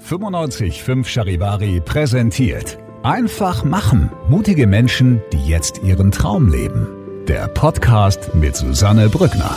955 Charivari präsentiert. Einfach machen. Mutige Menschen, die jetzt ihren Traum leben. Der Podcast mit Susanne Brückner.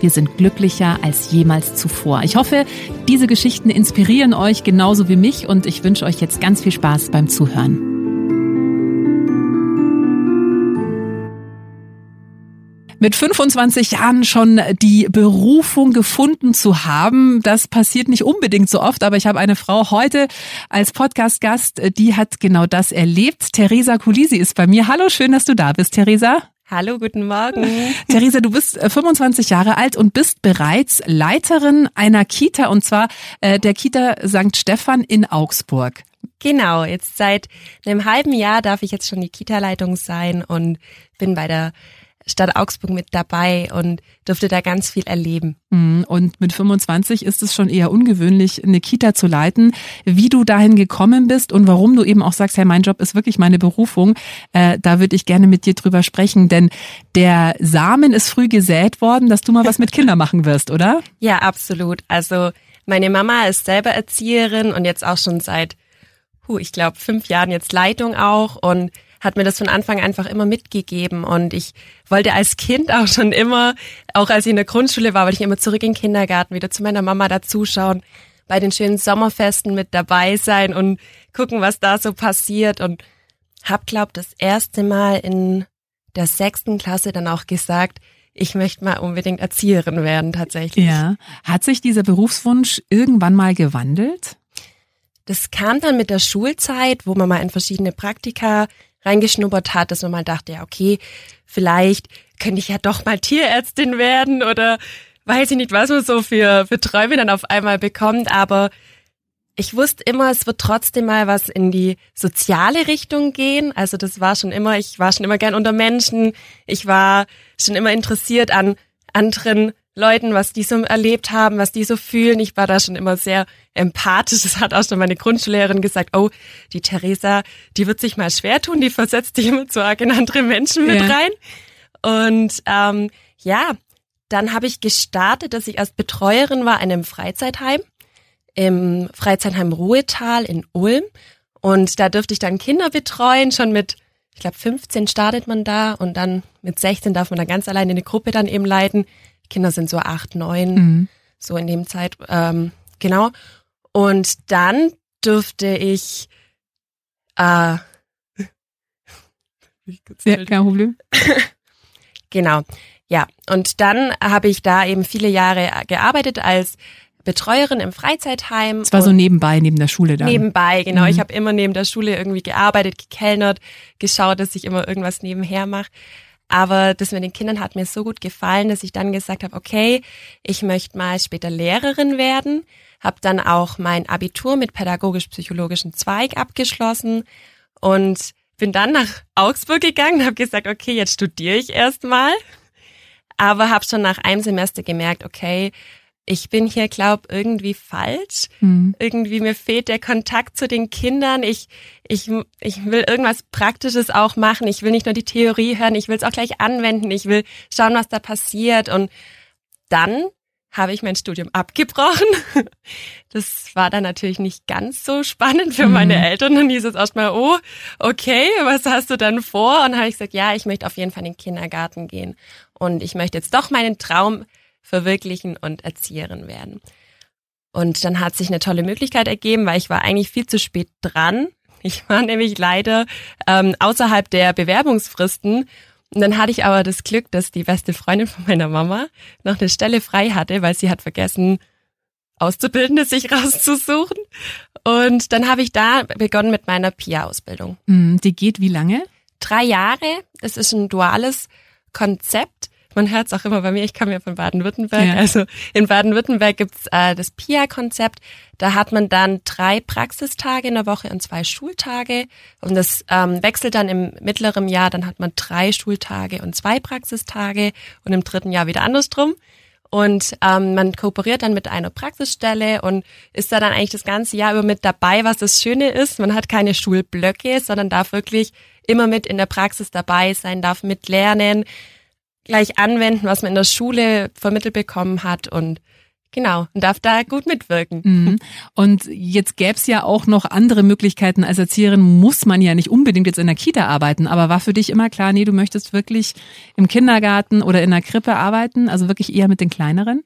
wir sind glücklicher als jemals zuvor. Ich hoffe, diese Geschichten inspirieren euch genauso wie mich und ich wünsche euch jetzt ganz viel Spaß beim Zuhören. mit 25 Jahren schon die Berufung gefunden zu haben. Das passiert nicht unbedingt so oft, aber ich habe eine Frau heute als Podcast-Gast, die hat genau das erlebt. Theresa Kulisi ist bei mir. Hallo, schön, dass du da bist, Theresa. Hallo, guten Morgen. Theresa, du bist 25 äh, Jahre alt und bist bereits Leiterin einer Kita und zwar äh, der Kita St. Stephan in Augsburg. Genau, jetzt seit einem halben Jahr darf ich jetzt schon die Kita-Leitung sein und bin bei der Stadt Augsburg mit dabei und durfte da ganz viel erleben. Mhm. Und mit 25 ist es schon eher ungewöhnlich, eine Kita zu leiten. Wie du dahin gekommen bist und warum du eben auch sagst, hey, mein Job ist wirklich meine Berufung, äh, da würde ich gerne mit dir drüber sprechen, denn der Samen ist früh gesät worden, dass du mal was mit Kindern machen wirst, oder? Ja, absolut. Also meine Mama ist selber Erzieherin und jetzt auch schon seit, huh, ich glaube, fünf Jahren jetzt Leitung auch und hat mir das von Anfang einfach immer mitgegeben und ich wollte als Kind auch schon immer, auch als ich in der Grundschule war, wollte ich immer zurück in den Kindergarten, wieder zu meiner Mama dazuschauen, bei den schönen Sommerfesten mit dabei sein und gucken, was da so passiert und hab, glaub, das erste Mal in der sechsten Klasse dann auch gesagt, ich möchte mal unbedingt Erzieherin werden tatsächlich. Ja. Hat sich dieser Berufswunsch irgendwann mal gewandelt? Das kam dann mit der Schulzeit, wo man mal in verschiedene Praktika reingeschnuppert hat, dass man mal dachte, ja, okay, vielleicht könnte ich ja doch mal Tierärztin werden oder weiß ich nicht, was man so für, für Träume dann auf einmal bekommt, aber ich wusste immer, es wird trotzdem mal was in die soziale Richtung gehen. Also das war schon immer, ich war schon immer gern unter Menschen. Ich war schon immer interessiert an anderen Leuten, was die so erlebt haben, was die so fühlen. Ich war da schon immer sehr empathisch. Das hat auch schon meine Grundschullehrerin gesagt, oh, die Theresa, die wird sich mal schwer tun, die versetzt dich immer zu arg in andere Menschen mit ja. rein. Und ähm, ja, dann habe ich gestartet, dass ich als Betreuerin war in einem Freizeitheim, im Freizeitheim Ruhetal in Ulm. Und da dürfte ich dann Kinder betreuen, schon mit, ich glaube, 15 startet man da und dann mit 16 darf man dann ganz alleine eine Gruppe dann eben leiten. Kinder sind so acht, neun, mhm. so in dem Zeit, ähm, genau. Und dann dürfte ich, äh, ja, kein Problem. genau, ja. Und dann habe ich da eben viele Jahre gearbeitet als Betreuerin im Freizeitheim. Es war so nebenbei, neben der Schule dann. Nebenbei, genau. Mhm. Ich habe immer neben der Schule irgendwie gearbeitet, gekellnert, geschaut, dass ich immer irgendwas nebenher mache. Aber das mit den Kindern hat mir so gut gefallen, dass ich dann gesagt habe, okay, ich möchte mal später Lehrerin werden. Habe dann auch mein Abitur mit pädagogisch-psychologischen Zweig abgeschlossen und bin dann nach Augsburg gegangen, habe gesagt, okay, jetzt studiere ich erstmal. Aber habe schon nach einem Semester gemerkt, okay, ich bin hier, glaub, irgendwie falsch. Mhm. Irgendwie mir fehlt der Kontakt zu den Kindern. Ich, ich, ich will irgendwas Praktisches auch machen. Ich will nicht nur die Theorie hören, ich will es auch gleich anwenden. Ich will schauen, was da passiert. Und dann habe ich mein Studium abgebrochen. Das war dann natürlich nicht ganz so spannend für meine mhm. Eltern. Dann hieß es erstmal, oh, okay, was hast du dann vor? Und dann habe ich gesagt, ja, ich möchte auf jeden Fall in den Kindergarten gehen. Und ich möchte jetzt doch meinen Traum verwirklichen und Erzieherin werden. Und dann hat sich eine tolle Möglichkeit ergeben, weil ich war eigentlich viel zu spät dran. Ich war nämlich leider ähm, außerhalb der Bewerbungsfristen. Und dann hatte ich aber das Glück, dass die beste Freundin von meiner Mama noch eine Stelle frei hatte, weil sie hat vergessen, Auszubildende sich rauszusuchen. Und dann habe ich da begonnen mit meiner PIA-Ausbildung. Mm, Die geht wie lange? Drei Jahre. Es ist ein duales Konzept. Man hört es auch immer bei mir, ich komme ja von Baden-Württemberg. Ja. Also in Baden-Württemberg gibt's äh, das PIA-Konzept. Da hat man dann drei Praxistage in der Woche und zwei Schultage. Und das ähm, wechselt dann im mittleren Jahr. Dann hat man drei Schultage und zwei Praxistage und im dritten Jahr wieder andersrum. Und ähm, man kooperiert dann mit einer Praxisstelle und ist da dann eigentlich das ganze Jahr über mit dabei, was das Schöne ist. Man hat keine Schulblöcke, sondern darf wirklich immer mit in der Praxis dabei sein, darf mitlernen, gleich anwenden, was man in der Schule vermittelt bekommen hat und genau, und darf da gut mitwirken. Mhm. Und jetzt gäb's ja auch noch andere Möglichkeiten. Als Erzieherin muss man ja nicht unbedingt jetzt in der Kita arbeiten, aber war für dich immer klar, nee, du möchtest wirklich im Kindergarten oder in der Krippe arbeiten, also wirklich eher mit den kleineren?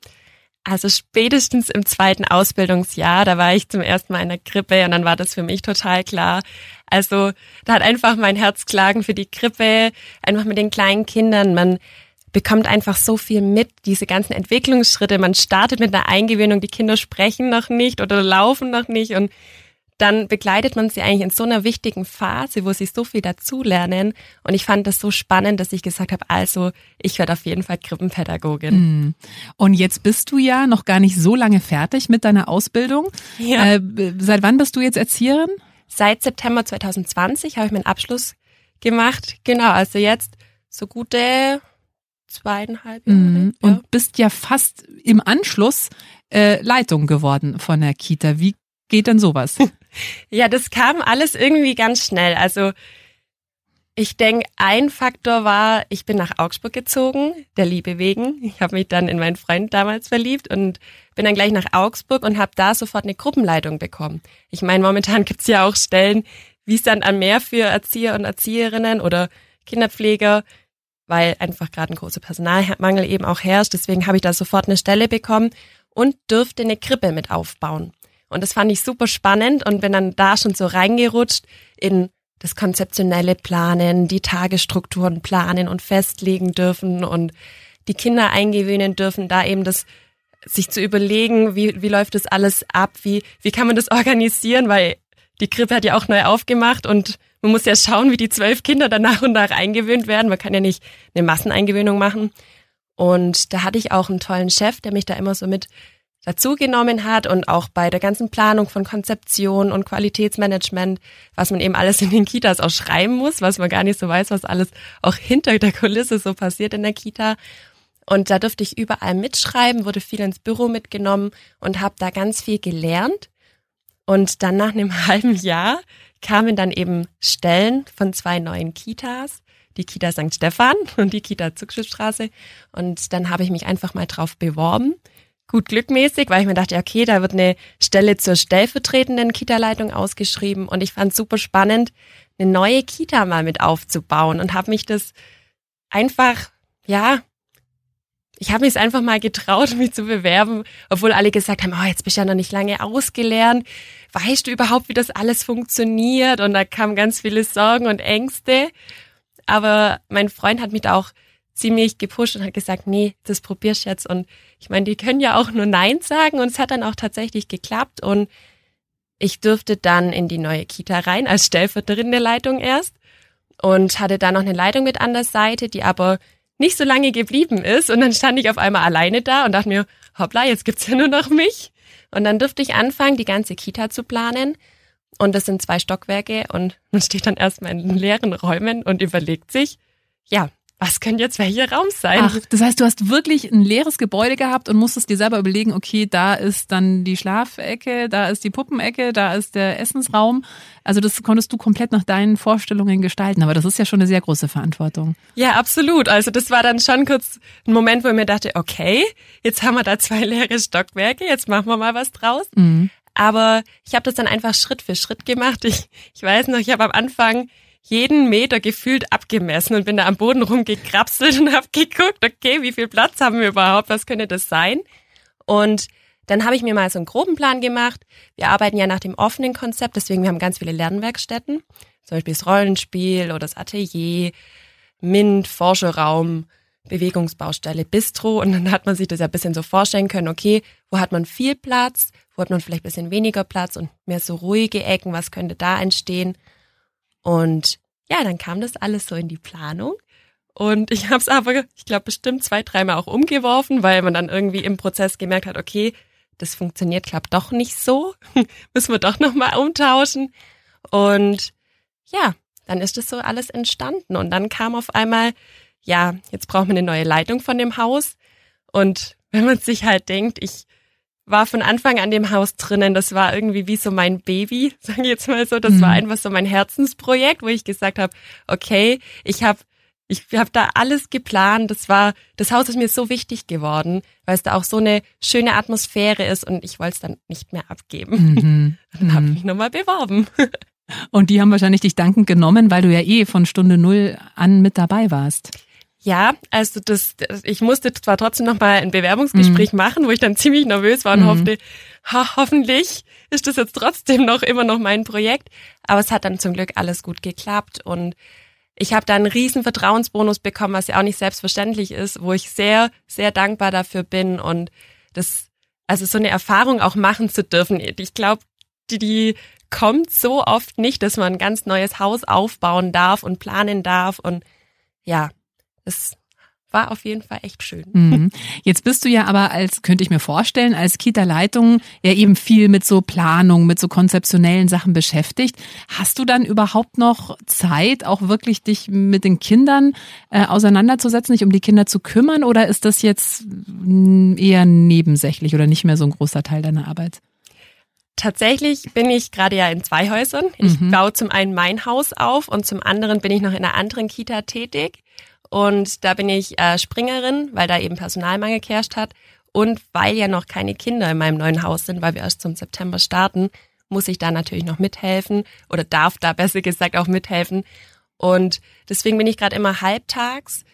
Also spätestens im zweiten Ausbildungsjahr, da war ich zum ersten Mal in der Krippe und dann war das für mich total klar. Also da hat einfach mein Herz klagen für die Krippe, einfach mit den kleinen Kindern. Man bekommt einfach so viel mit, diese ganzen Entwicklungsschritte. Man startet mit einer Eingewöhnung, die Kinder sprechen noch nicht oder laufen noch nicht und dann begleitet man sie eigentlich in so einer wichtigen Phase, wo sie so viel dazulernen. Und ich fand das so spannend, dass ich gesagt habe, also ich werde auf jeden Fall Krippenpädagogin. Mhm. Und jetzt bist du ja noch gar nicht so lange fertig mit deiner Ausbildung. Ja. Äh, seit wann bist du jetzt Erzieherin? Seit September 2020 habe ich meinen Abschluss gemacht. Genau, also jetzt so gute zweieinhalb Jahre. Mhm. Ja. Und bist ja fast im Anschluss äh, Leitung geworden von der Kita. Wie geht denn sowas? Ja, das kam alles irgendwie ganz schnell. Also ich denke, ein Faktor war, ich bin nach Augsburg gezogen, der Liebe wegen. Ich habe mich dann in meinen Freund damals verliebt und bin dann gleich nach Augsburg und habe da sofort eine Gruppenleitung bekommen. Ich meine, momentan gibt's ja auch Stellen wie Sand am Meer für Erzieher und Erzieherinnen oder Kinderpfleger, weil einfach gerade ein großer Personalmangel eben auch herrscht. Deswegen habe ich da sofort eine Stelle bekommen und dürfte eine Krippe mit aufbauen. Und das fand ich super spannend und bin dann da schon so reingerutscht in das konzeptionelle Planen, die Tagesstrukturen planen und festlegen dürfen und die Kinder eingewöhnen dürfen, da eben das sich zu überlegen, wie, wie läuft das alles ab, wie, wie kann man das organisieren, weil die Krippe hat ja auch neu aufgemacht und man muss ja schauen, wie die zwölf Kinder dann nach und nach eingewöhnt werden. Man kann ja nicht eine Masseneingewöhnung machen. Und da hatte ich auch einen tollen Chef, der mich da immer so mit dazugenommen hat und auch bei der ganzen Planung von Konzeption und Qualitätsmanagement, was man eben alles in den Kitas auch schreiben muss, was man gar nicht so weiß, was alles auch hinter der Kulisse so passiert in der Kita. Und da durfte ich überall mitschreiben, wurde viel ins Büro mitgenommen und habe da ganz viel gelernt. Und dann nach einem halben Jahr kamen dann eben Stellen von zwei neuen Kitas, die Kita St. Stephan und die Kita Zugschiffstraße. Und dann habe ich mich einfach mal drauf beworben. Gut glückmäßig, weil ich mir dachte, okay, da wird eine Stelle zur stellvertretenden Kita-Leitung ausgeschrieben. Und ich fand es super spannend, eine neue Kita mal mit aufzubauen und habe mich das einfach, ja, ich habe mich einfach mal getraut, mich zu bewerben, obwohl alle gesagt haben, oh, jetzt bist du ja noch nicht lange ausgelernt. Weißt du überhaupt, wie das alles funktioniert? Und da kamen ganz viele Sorgen und Ängste. Aber mein Freund hat mich da auch ziemlich gepusht und hat gesagt, nee, das probierst jetzt. Und ich meine, die können ja auch nur Nein sagen und es hat dann auch tatsächlich geklappt und ich durfte dann in die neue Kita rein als Stellvertreterin der Leitung erst und hatte da noch eine Leitung mit an der Seite, die aber nicht so lange geblieben ist und dann stand ich auf einmal alleine da und dachte mir, hoppla, jetzt gibt's ja nur noch mich. Und dann durfte ich anfangen, die ganze Kita zu planen. Und das sind zwei Stockwerke und man steht dann erstmal in leeren Räumen und überlegt sich, ja, was könnte jetzt welcher Raum sein? Ach, das heißt, du hast wirklich ein leeres Gebäude gehabt und musstest dir selber überlegen, okay, da ist dann die Schlafecke, da ist die Puppenecke, da ist der Essensraum. Also das konntest du komplett nach deinen Vorstellungen gestalten, aber das ist ja schon eine sehr große Verantwortung. Ja, absolut. Also das war dann schon kurz ein Moment, wo ich mir dachte, okay, jetzt haben wir da zwei leere Stockwerke, jetzt machen wir mal was draus. Mhm. Aber ich habe das dann einfach Schritt für Schritt gemacht. Ich, ich weiß noch, ich habe am Anfang jeden Meter gefühlt abgemessen und bin da am Boden rumgekrapselt und habe geguckt, okay, wie viel Platz haben wir überhaupt, was könnte das sein? Und dann habe ich mir mal so einen groben Plan gemacht. Wir arbeiten ja nach dem offenen Konzept, deswegen wir haben ganz viele Lernwerkstätten, zum Beispiel das Rollenspiel oder das Atelier, MINT, Forscherraum, Bewegungsbaustelle, Bistro. Und dann hat man sich das ja ein bisschen so vorstellen können, okay, wo hat man viel Platz, wo hat man vielleicht ein bisschen weniger Platz und mehr so ruhige Ecken, was könnte da entstehen? Und ja, dann kam das alles so in die Planung. Und ich habe es aber, ich glaube, bestimmt zwei, dreimal auch umgeworfen, weil man dann irgendwie im Prozess gemerkt hat, okay, das funktioniert, klappt doch nicht so. Müssen wir doch nochmal umtauschen. Und ja, dann ist das so alles entstanden. Und dann kam auf einmal, ja, jetzt braucht man eine neue Leitung von dem Haus. Und wenn man sich halt denkt, ich war von Anfang an dem Haus drinnen, das war irgendwie wie so mein Baby, sage ich jetzt mal so. Das mhm. war einfach so mein Herzensprojekt, wo ich gesagt habe, okay, ich habe ich habe da alles geplant. Das war, das Haus ist mir so wichtig geworden, weil es da auch so eine schöne Atmosphäre ist und ich wollte es dann nicht mehr abgeben. Mhm. Dann habe ich mhm. mich nochmal beworben. Und die haben wahrscheinlich dich dankend genommen, weil du ja eh von Stunde null an mit dabei warst. Ja, also das, ich musste zwar trotzdem noch mal ein Bewerbungsgespräch mhm. machen, wo ich dann ziemlich nervös war und mhm. hoffte, ha, hoffentlich ist das jetzt trotzdem noch immer noch mein Projekt. Aber es hat dann zum Glück alles gut geklappt und ich habe da einen riesen Vertrauensbonus bekommen, was ja auch nicht selbstverständlich ist, wo ich sehr, sehr dankbar dafür bin und das, also so eine Erfahrung auch machen zu dürfen. Ich glaube, die, die kommt so oft nicht, dass man ein ganz neues Haus aufbauen darf und planen darf und ja, es war auf jeden Fall echt schön. Mhm. Jetzt bist du ja aber als, könnte ich mir vorstellen, als Kita-Leitung ja eben viel mit so Planung, mit so konzeptionellen Sachen beschäftigt. Hast du dann überhaupt noch Zeit, auch wirklich dich mit den Kindern äh, auseinanderzusetzen, dich um die Kinder zu kümmern oder ist das jetzt mm, eher nebensächlich oder nicht mehr so ein großer Teil deiner Arbeit? Tatsächlich bin ich gerade ja in zwei Häusern. Ich mhm. baue zum einen mein Haus auf und zum anderen bin ich noch in einer anderen Kita tätig. Und da bin ich äh, Springerin, weil da eben Personalmangel geherrscht hat. Und weil ja noch keine Kinder in meinem neuen Haus sind, weil wir erst zum September starten, muss ich da natürlich noch mithelfen oder darf da besser gesagt auch mithelfen. Und deswegen bin ich gerade immer halbtags,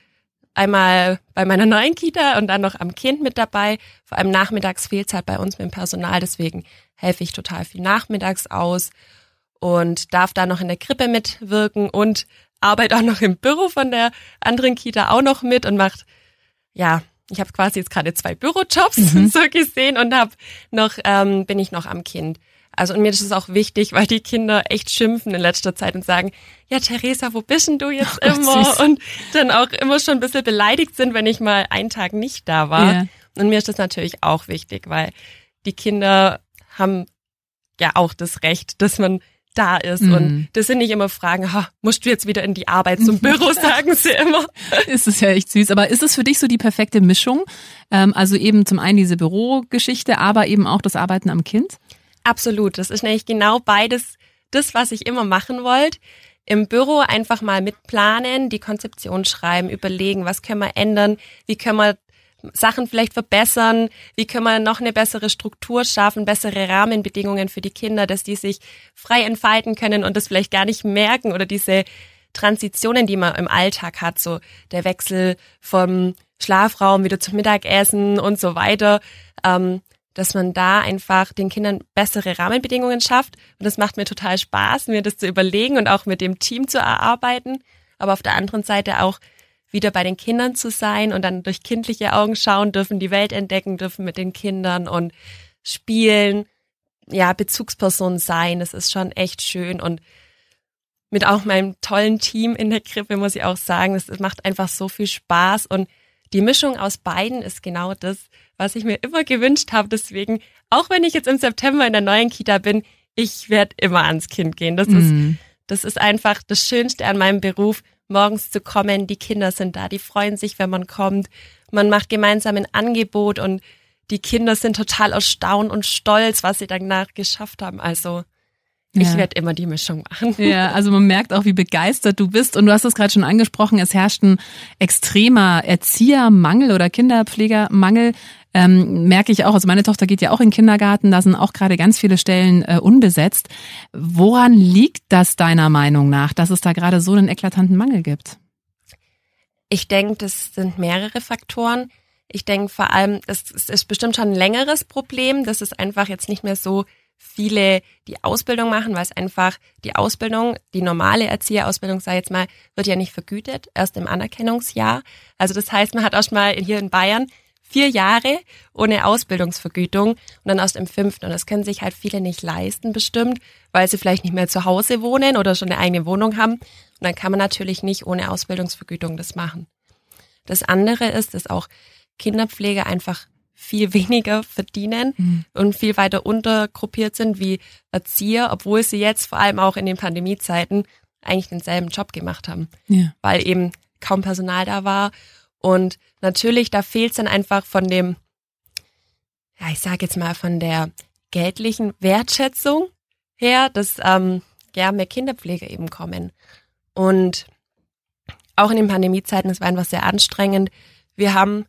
einmal bei meiner neuen Kita und dann noch am Kind mit dabei. Vor allem nachmittags fehlt halt bei uns mit dem Personal, deswegen helfe ich total viel nachmittags aus und darf da noch in der Krippe mitwirken und arbeite auch noch im Büro von der anderen Kita auch noch mit und macht, ja, ich habe quasi jetzt gerade zwei Bürojobs mhm. so gesehen und habe noch, ähm, bin ich noch am Kind. Also und mir ist es auch wichtig, weil die Kinder echt schimpfen in letzter Zeit und sagen, ja Theresa, wo bist denn du jetzt oh immer? Gott, und dann auch immer schon ein bisschen beleidigt sind, wenn ich mal einen Tag nicht da war. Ja. Und mir ist das natürlich auch wichtig, weil die Kinder haben ja auch das Recht, dass man da ist. Mm. Und mhm. das sind nicht immer Fragen, ha, musst du jetzt wieder in die Arbeit zum Büro, sagen sie immer. ist es ja echt süß. Aber ist es für dich so die perfekte Mischung? Ähm, also eben zum einen diese Bürogeschichte, aber eben auch das Arbeiten am Kind? Absolut. Das ist nämlich genau beides das, was ich immer machen wollte. Im Büro einfach mal mitplanen, die Konzeption schreiben, überlegen, was können wir ändern, wie können wir Sachen vielleicht verbessern? Wie können wir noch eine bessere Struktur schaffen, bessere Rahmenbedingungen für die Kinder, dass die sich frei entfalten können und das vielleicht gar nicht merken oder diese Transitionen, die man im Alltag hat, so der Wechsel vom Schlafraum wieder zum Mittagessen und so weiter, ähm, dass man da einfach den Kindern bessere Rahmenbedingungen schafft. Und das macht mir total Spaß, mir das zu überlegen und auch mit dem Team zu erarbeiten. Aber auf der anderen Seite auch wieder bei den Kindern zu sein und dann durch kindliche Augen schauen dürfen, die Welt entdecken dürfen mit den Kindern und spielen, ja, Bezugsperson sein. Das ist schon echt schön und mit auch meinem tollen Team in der Krippe muss ich auch sagen, es macht einfach so viel Spaß und die Mischung aus beiden ist genau das, was ich mir immer gewünscht habe. Deswegen, auch wenn ich jetzt im September in der neuen Kita bin, ich werde immer ans Kind gehen. Das mhm. ist, das ist einfach das Schönste an meinem Beruf morgens zu kommen. Die Kinder sind da, die freuen sich, wenn man kommt. Man macht gemeinsam ein Angebot und die Kinder sind total erstaunt und stolz, was sie danach geschafft haben. Also ich werde immer die Mischung machen. Ja, also man merkt auch, wie begeistert du bist. Und du hast es gerade schon angesprochen, es herrscht ein extremer Erziehermangel oder Kinderpflegermangel ähm, merke ich auch, also meine Tochter geht ja auch in den Kindergarten, da sind auch gerade ganz viele Stellen äh, unbesetzt. Woran liegt das deiner Meinung nach, dass es da gerade so einen eklatanten Mangel gibt? Ich denke, das sind mehrere Faktoren. Ich denke vor allem, es ist bestimmt schon ein längeres Problem. Das ist einfach jetzt nicht mehr so viele die Ausbildung machen, weil es einfach die Ausbildung, die normale Erzieherausbildung, sei jetzt mal, wird ja nicht vergütet, erst im Anerkennungsjahr. Also das heißt, man hat schon mal hier in Bayern vier Jahre ohne Ausbildungsvergütung und dann erst im fünften. Und das können sich halt viele nicht leisten, bestimmt, weil sie vielleicht nicht mehr zu Hause wohnen oder schon eine eigene Wohnung haben. Und dann kann man natürlich nicht ohne Ausbildungsvergütung das machen. Das andere ist, dass auch Kinderpflege einfach viel weniger verdienen mhm. und viel weiter untergruppiert sind wie Erzieher, obwohl sie jetzt vor allem auch in den Pandemiezeiten eigentlich denselben Job gemacht haben, ja. weil eben kaum Personal da war. Und natürlich, da fehlt es dann einfach von dem, ja, ich sage jetzt mal von der geldlichen Wertschätzung her, dass ähm, ja mehr Kinderpflege eben kommen. Und auch in den Pandemiezeiten, es war einfach sehr anstrengend. Wir haben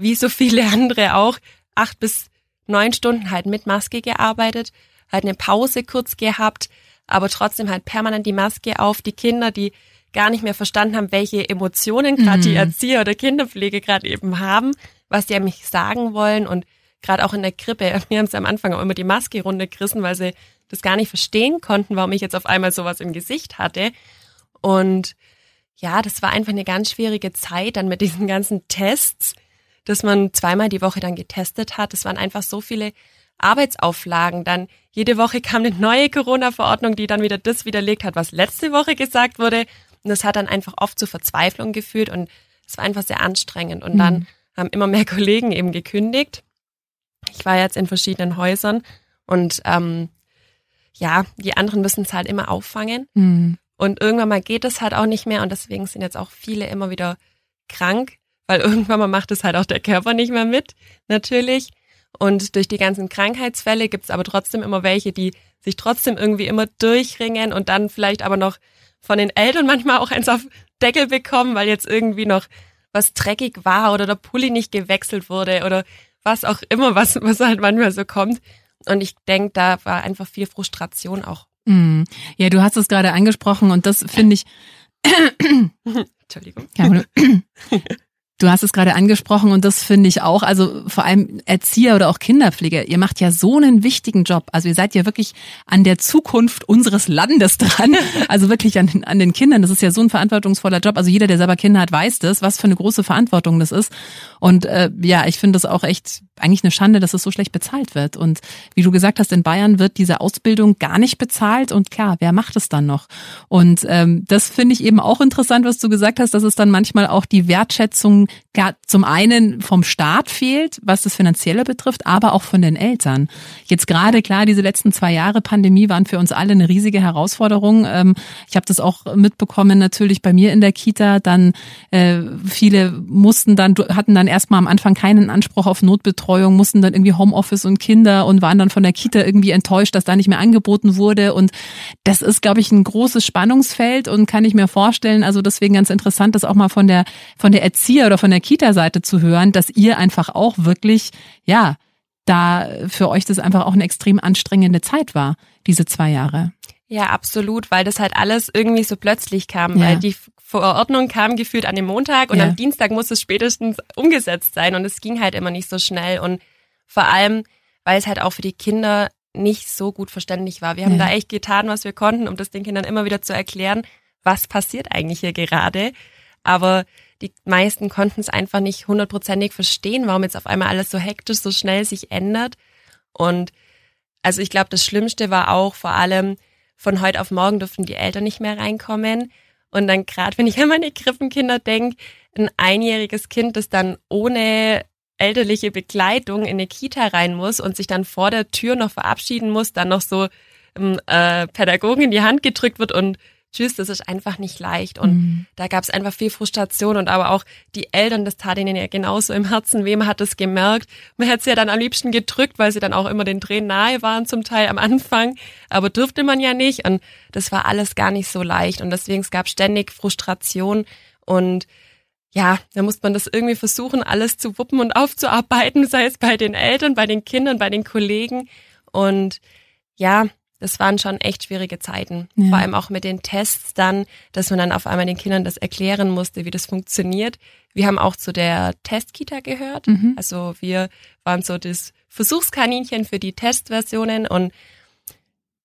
wie so viele andere auch, acht bis neun Stunden halt mit Maske gearbeitet, halt eine Pause kurz gehabt, aber trotzdem halt permanent die Maske auf. Die Kinder, die gar nicht mehr verstanden haben, welche Emotionen gerade mhm. die Erzieher oder Kinderpflege gerade eben haben, was die mich sagen wollen und gerade auch in der Krippe, mir haben sie am Anfang auch immer die Maske runtergerissen, weil sie das gar nicht verstehen konnten, warum ich jetzt auf einmal sowas im Gesicht hatte. Und ja, das war einfach eine ganz schwierige Zeit dann mit diesen ganzen Tests dass man zweimal die Woche dann getestet hat. Es waren einfach so viele Arbeitsauflagen. Dann jede Woche kam eine neue Corona-Verordnung, die dann wieder das widerlegt hat, was letzte Woche gesagt wurde. Und das hat dann einfach oft zu Verzweiflung geführt und es war einfach sehr anstrengend. Und mhm. dann haben immer mehr Kollegen eben gekündigt. Ich war jetzt in verschiedenen Häusern und ähm, ja, die anderen müssen es halt immer auffangen. Mhm. Und irgendwann mal geht es halt auch nicht mehr und deswegen sind jetzt auch viele immer wieder krank weil irgendwann mal macht es halt auch der Körper nicht mehr mit, natürlich. Und durch die ganzen Krankheitsfälle gibt es aber trotzdem immer welche, die sich trotzdem irgendwie immer durchringen und dann vielleicht aber noch von den Eltern manchmal auch eins auf Deckel bekommen, weil jetzt irgendwie noch was dreckig war oder der Pulli nicht gewechselt wurde oder was auch immer, was, was halt manchmal so kommt. Und ich denke, da war einfach viel Frustration auch. Mm. Ja, du hast es gerade angesprochen und das finde ich. Entschuldigung. Du hast es gerade angesprochen und das finde ich auch, also vor allem Erzieher oder auch Kinderpfleger, ihr macht ja so einen wichtigen Job. Also ihr seid ja wirklich an der Zukunft unseres Landes dran, also wirklich an, an den Kindern. Das ist ja so ein verantwortungsvoller Job. Also jeder, der selber Kinder hat, weiß das, was für eine große Verantwortung das ist. Und äh, ja, ich finde das auch echt eigentlich eine Schande, dass es so schlecht bezahlt wird. Und wie du gesagt hast, in Bayern wird diese Ausbildung gar nicht bezahlt. Und klar, wer macht es dann noch? Und ähm, das finde ich eben auch interessant, was du gesagt hast, dass es dann manchmal auch die Wertschätzung zum einen vom Staat fehlt, was das Finanzielle betrifft, aber auch von den Eltern. Jetzt gerade klar, diese letzten zwei Jahre Pandemie waren für uns alle eine riesige Herausforderung. Ähm, ich habe das auch mitbekommen, natürlich bei mir in der Kita. Dann äh, viele mussten dann, hatten dann erstmal am Anfang keinen Anspruch auf Notbetreuung, mussten dann irgendwie Homeoffice und Kinder und waren dann von der Kita irgendwie enttäuscht, dass da nicht mehr angeboten wurde. Und das ist, glaube ich, ein großes Spannungsfeld und kann ich mir vorstellen. Also deswegen ganz interessant, das auch mal von der von der Erzieher oder von der Kita-Seite zu hören, dass ihr einfach auch wirklich, ja, da für euch das einfach auch eine extrem anstrengende Zeit war, diese zwei Jahre. Ja, absolut, weil das halt alles irgendwie so plötzlich kam, ja. weil die Verordnung kam gefühlt an dem Montag und ja. am Dienstag muss es spätestens umgesetzt sein und es ging halt immer nicht so schnell und vor allem, weil es halt auch für die Kinder nicht so gut verständlich war. Wir haben ja. da echt getan, was wir konnten, um das den Kindern immer wieder zu erklären, was passiert eigentlich hier gerade. Aber die meisten konnten es einfach nicht hundertprozentig verstehen, warum jetzt auf einmal alles so hektisch, so schnell sich ändert. Und also ich glaube, das Schlimmste war auch vor allem, von heute auf morgen durften die Eltern nicht mehr reinkommen. Und dann gerade, wenn ich an meine Krippenkinder denke, ein einjähriges Kind, das dann ohne elterliche Begleitung in eine Kita rein muss und sich dann vor der Tür noch verabschieden muss, dann noch so ähm, äh, Pädagogen in die Hand gedrückt wird und tschüss, das ist einfach nicht leicht. Und mhm. da gab es einfach viel Frustration und aber auch die Eltern, das tat ihnen ja genauso im Herzen weh, man hat es gemerkt. Man hätte sie ja dann am liebsten gedrückt, weil sie dann auch immer den Tränen nahe waren zum Teil am Anfang, aber durfte man ja nicht und das war alles gar nicht so leicht und deswegen es gab ständig Frustration und ja, da muss man das irgendwie versuchen, alles zu wuppen und aufzuarbeiten, sei es bei den Eltern, bei den Kindern, bei den Kollegen und ja, das waren schon echt schwierige Zeiten. Ja. Vor allem auch mit den Tests dann, dass man dann auf einmal den Kindern das erklären musste, wie das funktioniert. Wir haben auch zu der Testkita gehört. Mhm. Also wir waren so das Versuchskaninchen für die Testversionen und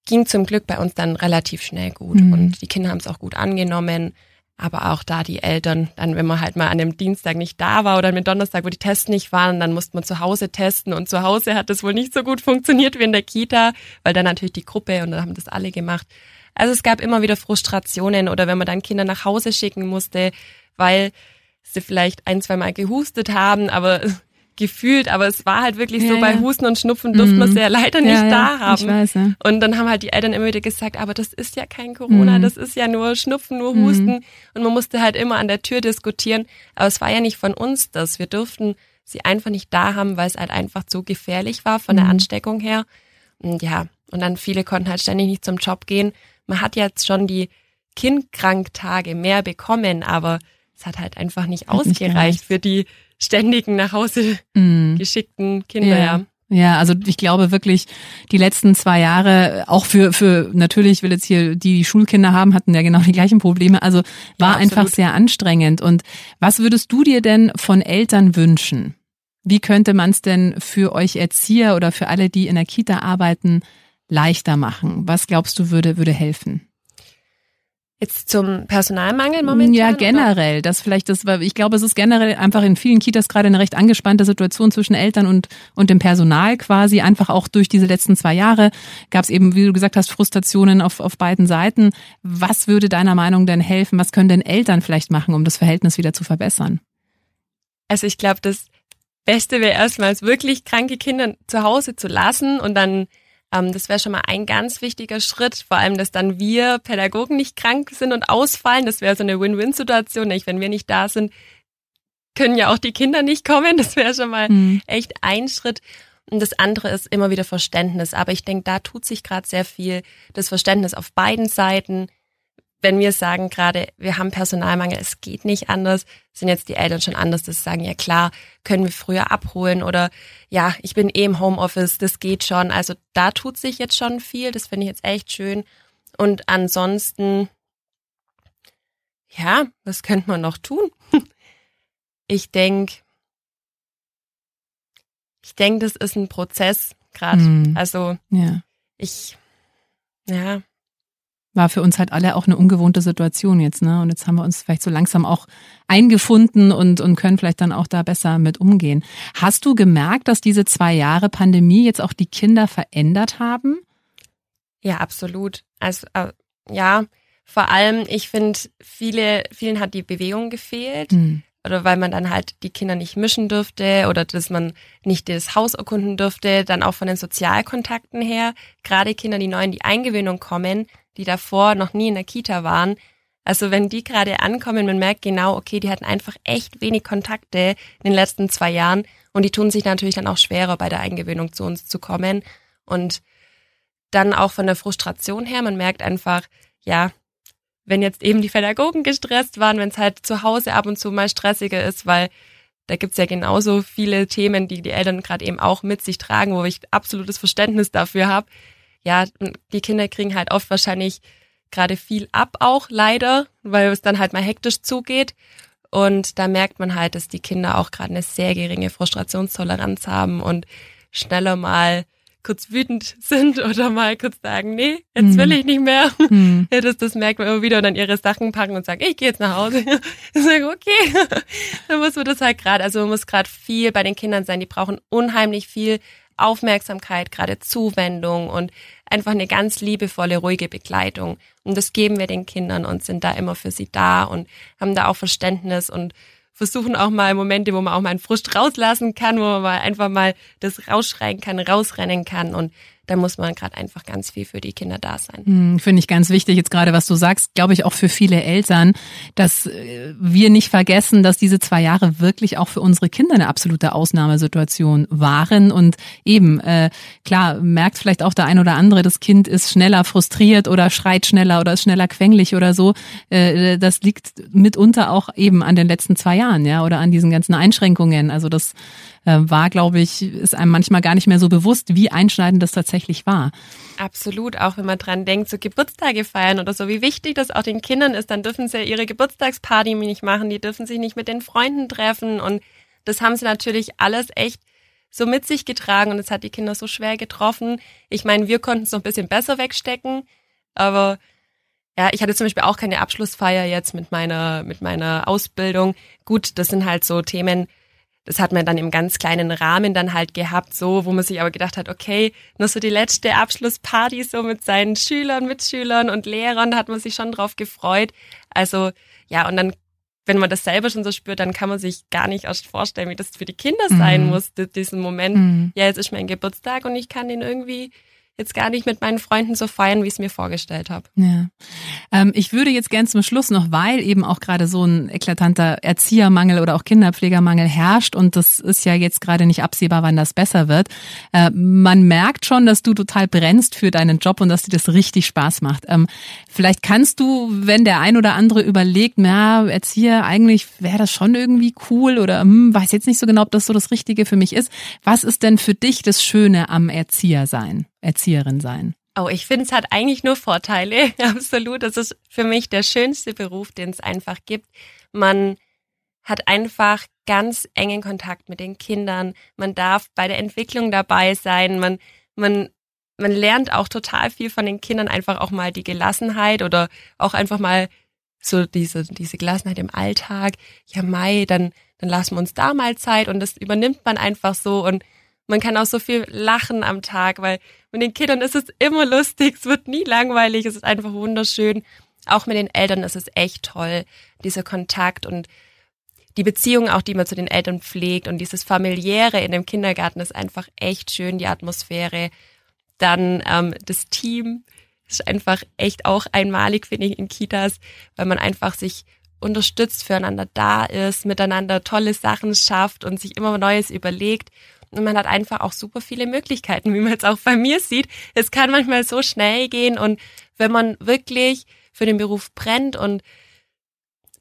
ging zum Glück bei uns dann relativ schnell gut. Mhm. Und die Kinder haben es auch gut angenommen. Aber auch da die Eltern, dann wenn man halt mal an dem Dienstag nicht da war oder am Donnerstag, wo die Tests nicht waren, dann musste man zu Hause testen und zu Hause hat das wohl nicht so gut funktioniert wie in der Kita, weil dann natürlich die Gruppe und dann haben das alle gemacht. Also es gab immer wieder Frustrationen oder wenn man dann Kinder nach Hause schicken musste, weil sie vielleicht ein, zwei Mal gehustet haben, aber gefühlt, aber es war halt wirklich so, Ja, bei ja. Husten und Schnupfen durfte man Mhm. sie ja leider nicht ja, ja, da haben. Ich weiß, ja. Und dann haben halt die Eltern immer wieder gesagt, aber das ist ja kein Corona, Mhm. das ist ja nur Schnupfen, nur Mhm. Husten. Und man musste halt immer an der Tür diskutieren. Aber es war ja nicht von uns das. Wir durften sie einfach nicht da haben, weil es halt einfach zu gefährlich war von der Mhm. Ansteckung her. Und ja, und dann viele konnten halt ständig nicht zum Job gehen. Man hat jetzt schon die Kindkranktage mehr bekommen, aber es hat halt einfach nicht Hat nicht ausgereicht gereicht. für die ständigen nach Hause Mhm. geschickten Kinder. Ja. Ja. Also ich glaube wirklich, die letzten zwei Jahre, auch für, für natürlich, ich will jetzt hier, die, die Schulkinder haben, hatten ja genau die gleichen Probleme. Also war Ja, einfach sehr anstrengend. Und was würdest du dir denn von Eltern wünschen? Wie könnte man es denn für euch Erzieher oder für alle, die in der Kita arbeiten, leichter machen? Was glaubst du, würde, würde helfen? Jetzt zum Personalmangel momentan? Ja, oder? generell. Das vielleicht das, ich glaube, es ist generell einfach in vielen Kitas gerade eine recht angespannte Situation zwischen Eltern und, und dem Personal quasi. Einfach auch durch diese letzten zwei Jahre gab es eben, wie du gesagt hast, Frustrationen auf, auf beiden Seiten. Was würde deiner Meinung denn helfen? Was können denn Eltern vielleicht machen, um das Verhältnis wieder zu verbessern? Also ich glaube, das Beste wäre erstmals wirklich kranke Kinder zu Hause zu lassen und dann, ähm, das wäre schon mal ein ganz wichtiger Schritt, vor allem, dass dann wir Pädagogen nicht krank sind und ausfallen. Das wäre so eine Win-Win-Situation. Wenn wir nicht da sind, können ja auch die Kinder nicht kommen. Das wäre schon mal Hm. echt ein Schritt. Und das andere ist immer wieder Verständnis. Aber ich denke, da tut sich gerade sehr viel. Das Verständnis auf beiden Seiten. Wenn wir sagen gerade, wir haben Personalmangel, es geht nicht anders, sind jetzt die Eltern schon anders, sie sagen, ja klar, können wir früher abholen oder ja, ich bin eh im Homeoffice, das geht schon. Also da tut sich jetzt schon viel, das finde ich jetzt echt schön. Und ansonsten, ja, was könnte man noch tun? Ich denke, ich denke, das ist ein Prozess gerade. Mhm. Also Ja. ich, ja, War für uns halt alle auch eine ungewohnte Situation jetzt, ne? Und jetzt haben wir uns vielleicht so langsam auch eingefunden und, und können vielleicht dann auch da besser mit umgehen. Hast du gemerkt, dass diese zwei Jahre Pandemie jetzt auch die Kinder verändert haben? ja, absolut. Also äh, ja, vor allem, ich finde, viele, vielen hat die Bewegung gefehlt. Hm. oder weil man dann halt die Kinder nicht mischen dürfte oder dass man nicht das Haus erkunden dürfte, dann auch von den Sozialkontakten her, gerade Kinder, die neu in die Eingewöhnung kommen, die davor noch nie in der Kita waren. Also wenn die gerade ankommen, man merkt genau, okay, die hatten einfach echt wenig Kontakte in den letzten zwei Jahren und die tun sich natürlich dann auch schwerer bei der Eingewöhnung zu uns zu kommen und dann auch von der Frustration her, man merkt einfach, ja, wenn jetzt eben die Pädagogen gestresst waren, wenn es halt zu Hause ab und zu mal stressiger ist, weil da gibt's ja genauso viele Themen, die die Eltern gerade eben auch mit sich tragen, wo ich absolutes Verständnis dafür habe. Ja, die Kinder kriegen halt oft wahrscheinlich gerade viel ab auch leider, weil es dann halt mal hektisch zugeht. Und da merkt man halt, dass die Kinder auch gerade eine sehr geringe Frustrationstoleranz haben und schneller mal kurz wütend sind oder mal kurz sagen, nee, jetzt Mhm. will ich nicht mehr. Hm. Ja, das, das merkt man immer wieder und dann ihre Sachen packen und sagen, ich gehe jetzt nach Hause. Ich sage, okay. Dann muss man das halt gerade, also man muss gerade viel bei den Kindern sein, die brauchen unheimlich viel Aufmerksamkeit, gerade Zuwendung und einfach eine ganz liebevolle, ruhige Begleitung. Und das geben wir den Kindern und sind da immer für sie da und haben da auch Verständnis und versuchen auch mal Momente, wo man auch mal einen Frust rauslassen kann, wo man mal einfach mal das rausschreien kann, rausrennen kann und da muss man gerade einfach ganz viel für die Kinder da sein. Hm, Finde ich ganz wichtig, jetzt gerade was du sagst, glaube ich auch für viele Eltern, dass äh, wir nicht vergessen, dass diese zwei Jahre wirklich auch für unsere Kinder eine absolute Ausnahmesituation waren. Und eben, äh, klar, merkt vielleicht auch der ein oder andere, das Kind ist schneller frustriert oder schreit schneller oder ist schneller quengelig oder so. Äh, das liegt mitunter auch eben an den letzten zwei Jahren, ja, oder an diesen ganzen Einschränkungen. Also das war, glaube ich, ist einem manchmal gar nicht mehr so bewusst, wie einschneidend das tatsächlich war. Absolut, auch wenn man dran denkt, so Geburtstage feiern oder so, wie wichtig das auch den Kindern ist, dann dürfen sie ihre Geburtstagsparty nicht machen, die dürfen sich nicht mit den Freunden treffen und das haben sie natürlich alles echt so mit sich getragen und es hat die Kinder so schwer getroffen. Ich meine, wir konnten es noch ein bisschen besser wegstecken, aber ja, ich hatte zum Beispiel auch keine Abschlussfeier jetzt mit meiner, mit meiner Ausbildung. Gut, das sind halt so Themen, das hat man dann im ganz kleinen Rahmen dann halt gehabt, so, wo man sich aber gedacht hat, okay, nur so die letzte Abschlussparty so mit seinen Schülern, Mitschülern und Lehrern, da hat man sich schon drauf gefreut. Also, ja, und dann wenn man das selber schon so spürt, dann kann man sich gar nicht erst vorstellen, wie das für die Kinder sein mhm. muss, diesen Moment. Mhm. Ja, jetzt ist mein Geburtstag und ich kann den irgendwie jetzt gar nicht mit meinen Freunden so feiern, wie ich es mir vorgestellt habe. Ja. Ähm, ich würde jetzt gern zum Schluss noch, weil eben auch gerade so ein eklatanter Erziehermangel oder auch Kinderpflegermangel herrscht und das ist ja jetzt gerade nicht absehbar, wann das besser wird. Äh, man merkt schon, dass du total brennst für deinen Job und dass dir das richtig Spaß macht. Ähm, vielleicht kannst du, wenn der ein oder andere überlegt, na, Erzieher, eigentlich wäre das schon irgendwie cool oder hm, weiß jetzt nicht so genau, ob das so das Richtige für mich ist. Was ist denn für dich das Schöne am Erzieher sein? Erzieherin sein? Oh, ich finde, es hat eigentlich nur Vorteile. Absolut. Das ist für mich der schönste Beruf, den es einfach gibt. Man hat einfach ganz engen Kontakt mit den Kindern. Man darf bei der Entwicklung dabei sein. Man, man, man lernt auch total viel von den Kindern, einfach auch mal die Gelassenheit oder auch einfach mal so diese, diese Gelassenheit im Alltag. Ja, Mai, dann, dann lassen wir uns da mal Zeit und das übernimmt man einfach so und man kann auch so viel lachen am Tag, weil mit den Kindern ist es immer lustig, es wird nie langweilig, es ist einfach wunderschön. Auch mit den Eltern ist es echt toll, dieser Kontakt und die Beziehung auch, die man zu den Eltern pflegt und dieses familiäre in dem Kindergarten ist einfach echt schön, die Atmosphäre. Dann ähm, das Team ist einfach echt auch einmalig, finde ich, in Kitas, weil man einfach sich unterstützt, füreinander da ist, miteinander tolle Sachen schafft und sich immer Neues überlegt. Und man hat einfach auch super viele Möglichkeiten, wie man jetzt auch bei mir sieht. Es kann manchmal so schnell gehen und wenn man wirklich für den Beruf brennt und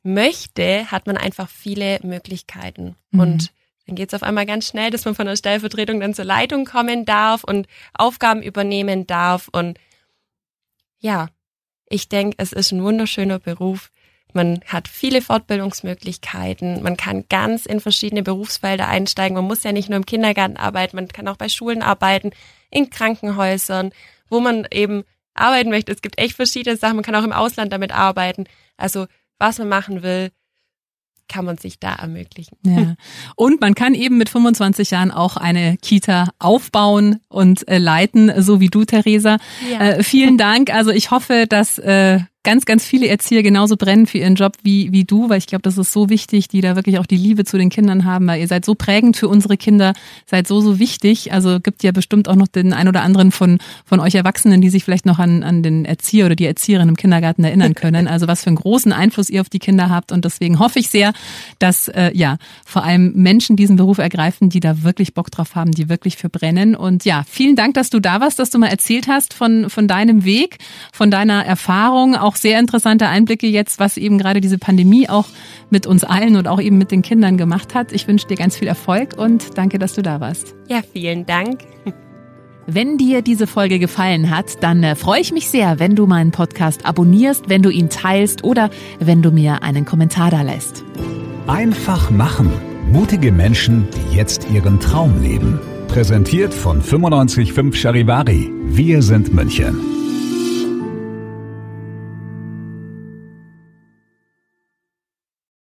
möchte, hat man einfach viele Möglichkeiten. Mhm. Und dann geht es auf einmal ganz schnell, dass man von der Stellvertretung dann zur Leitung kommen darf und Aufgaben übernehmen darf. Und ja, ich denke, es ist ein wunderschöner Beruf, man hat viele Fortbildungsmöglichkeiten. Man kann ganz in verschiedene Berufsfelder einsteigen. Man muss ja nicht nur im Kindergarten arbeiten. Man kann auch bei Schulen arbeiten, in Krankenhäusern, wo man eben arbeiten möchte. Es gibt echt verschiedene Sachen. Man kann auch im Ausland damit arbeiten. Also, was man machen will, kann man sich da ermöglichen. Ja. Und man kann eben mit 25 Jahren auch eine Kita aufbauen und äh, leiten, so wie du, Theresa. Ja. Äh, vielen Dank. Also ich hoffe, dass äh, ganz, ganz viele Erzieher genauso brennen für ihren Job wie, wie du, weil ich glaube, das ist so wichtig, die da wirklich auch die Liebe zu den Kindern haben, weil ihr seid so prägend für unsere Kinder, seid so, so wichtig. Also gibt ja bestimmt auch noch den ein oder anderen von, von euch Erwachsenen, die sich vielleicht noch an, an den Erzieher oder die Erzieherin im Kindergarten erinnern können. Also was für einen großen Einfluss ihr auf die Kinder habt. Und deswegen hoffe ich sehr, dass äh, ja vor allem Menschen diesen Beruf ergreifen, die da wirklich Bock drauf haben, die wirklich für brennen. Und ja, vielen Dank, dass du da warst, dass du mal erzählt hast von, von deinem Weg, von deiner Erfahrung, auch auch sehr interessante Einblicke jetzt, was eben gerade diese Pandemie auch mit uns allen und auch eben mit den Kindern gemacht hat. Ich wünsche dir ganz viel Erfolg und danke, dass du da warst. Ja, vielen Dank. Wenn dir diese Folge gefallen hat, dann äh, freue ich mich sehr, wenn du meinen Podcast abonnierst, wenn du ihn teilst oder wenn du mir einen Kommentar da lässt. Einfach machen. Mutige Menschen, die jetzt ihren Traum leben. Präsentiert von 955 Charivari. Wir sind München.